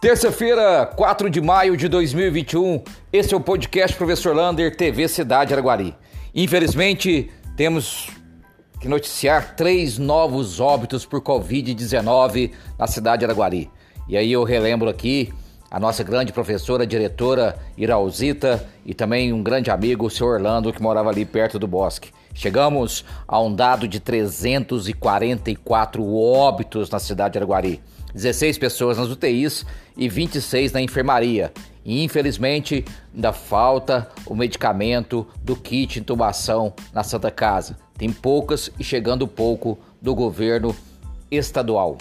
Terça-feira, 4 de maio de 2021, esse é o podcast Professor Lander, TV Cidade Araguari. Infelizmente, temos que noticiar três novos óbitos por Covid-19 na cidade de Araguari. E aí eu relembro aqui a nossa grande professora, diretora Irauzita e também um grande amigo, o senhor Orlando, que morava ali perto do bosque. Chegamos a um dado de 344 óbitos na cidade de Araguari. 16 pessoas nas UTIs e 26 na enfermaria. E infelizmente ainda falta o medicamento do kit intubação na Santa Casa. Tem poucas e chegando pouco do governo estadual.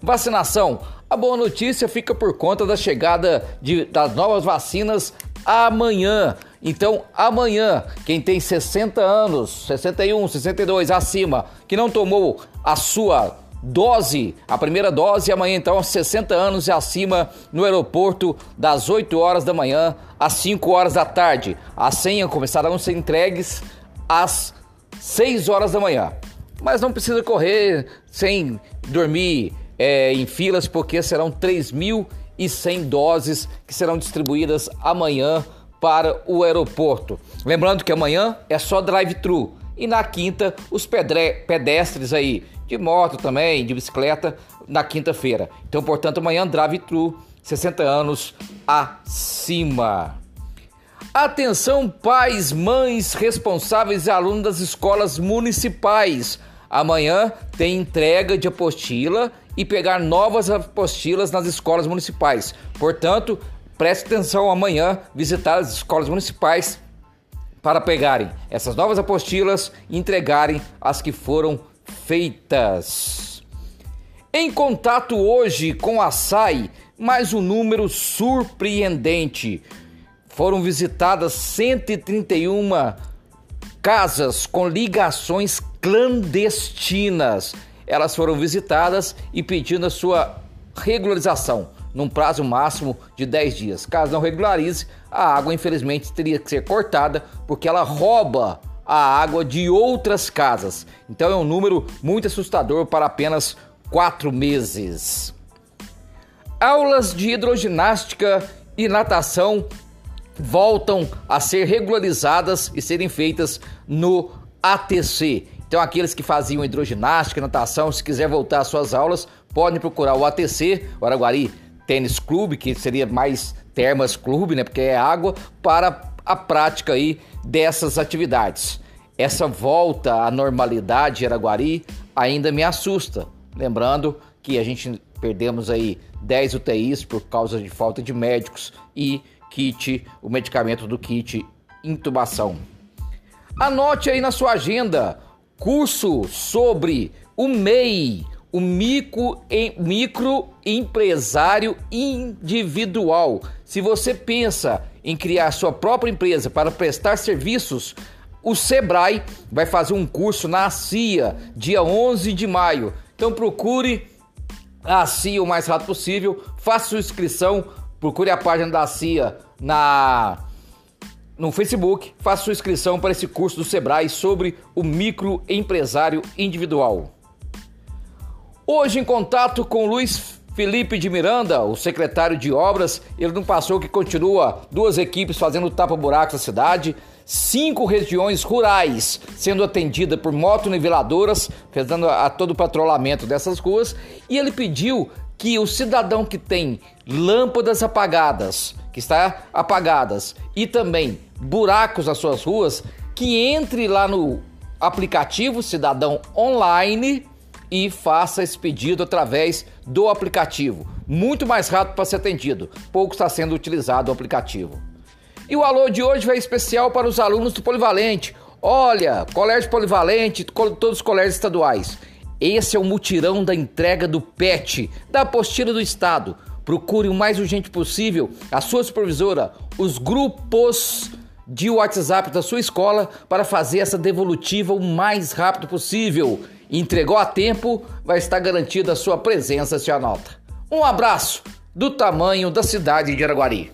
Vacinação. A boa notícia fica por conta da chegada de, das novas vacinas amanhã. Então, amanhã, quem tem 60 anos, 61, 62 acima, que não tomou a sua dose, a primeira dose amanhã então aos 60 anos e acima no aeroporto das 8 horas da manhã às 5 horas da tarde. As senhas começarão a ser entregues às 6 horas da manhã. Mas não precisa correr sem dormir é, em filas, porque serão 3.100 doses que serão distribuídas amanhã para o aeroporto. Lembrando que amanhã é só drive-thru e na quinta os pedestres aí de moto também, de bicicleta, na quinta-feira. Então, portanto, amanhã drive-thru, 60 anos acima. Atenção, pais, mães, responsáveis e alunos das escolas municipais. Amanhã tem entrega de apostila e pegar novas apostilas nas escolas municipais. Portanto, preste atenção amanhã visitar as escolas municipais para pegarem essas novas apostilas e entregarem as que foram feitas. Em contato hoje com a SAI, mais um número surpreendente. Foram visitadas 131 casas com ligações clandestinas. Elas foram visitadas e pedindo a sua regularização num prazo máximo de 10 dias. Caso não regularize, a água infelizmente teria que ser cortada porque ela rouba a água de outras casas. Então é um número muito assustador para apenas quatro meses. Aulas de hidroginástica e natação voltam a ser regularizadas e serem feitas no ATC. Então, aqueles que faziam hidroginástica, natação, se quiser voltar às suas aulas, podem procurar o ATC, o Araguari Tênis Clube, que seria mais Termas Clube, né? Porque é água, para a prática aí dessas atividades. Essa volta à normalidade em Araguari ainda me assusta. Lembrando que a gente perdemos aí 10 UTIs por causa de falta de médicos e kit, o medicamento do kit intubação. Anote aí na sua agenda curso sobre o MEI, o micro, microempresário individual. Se você pensa em criar sua própria empresa para prestar serviços, o Sebrae vai fazer um curso na CIA, dia 11 de maio. Então procure a CIA o mais rápido possível, faça sua inscrição, procure a página da CIA na no Facebook, faça sua inscrição para esse curso do Sebrae sobre o microempresário individual. Hoje em contato com Luiz Felipe de Miranda, o secretário de obras, ele não passou que continua duas equipes fazendo tapa-buracos na cidade, cinco regiões rurais sendo atendida por motoniveladoras, fazendo a todo o patrulhamento dessas ruas, e ele pediu que o cidadão que tem lâmpadas apagadas, que está apagadas, e também buracos nas suas ruas, que entre lá no aplicativo Cidadão Online e faça esse pedido através do aplicativo. Muito mais rápido para ser atendido. Pouco está sendo utilizado o aplicativo. E o alô de hoje vai especial para os alunos do Polivalente. Olha, Colégio Polivalente, todos os colégios estaduais. Esse é o mutirão da entrega do PET, da apostila do Estado. Procure o mais urgente possível a sua supervisora, os grupos de WhatsApp da sua escola para fazer essa devolutiva o mais rápido possível. Entregou a tempo, vai estar garantida a sua presença, se anota. Um abraço do tamanho da cidade de Araguari.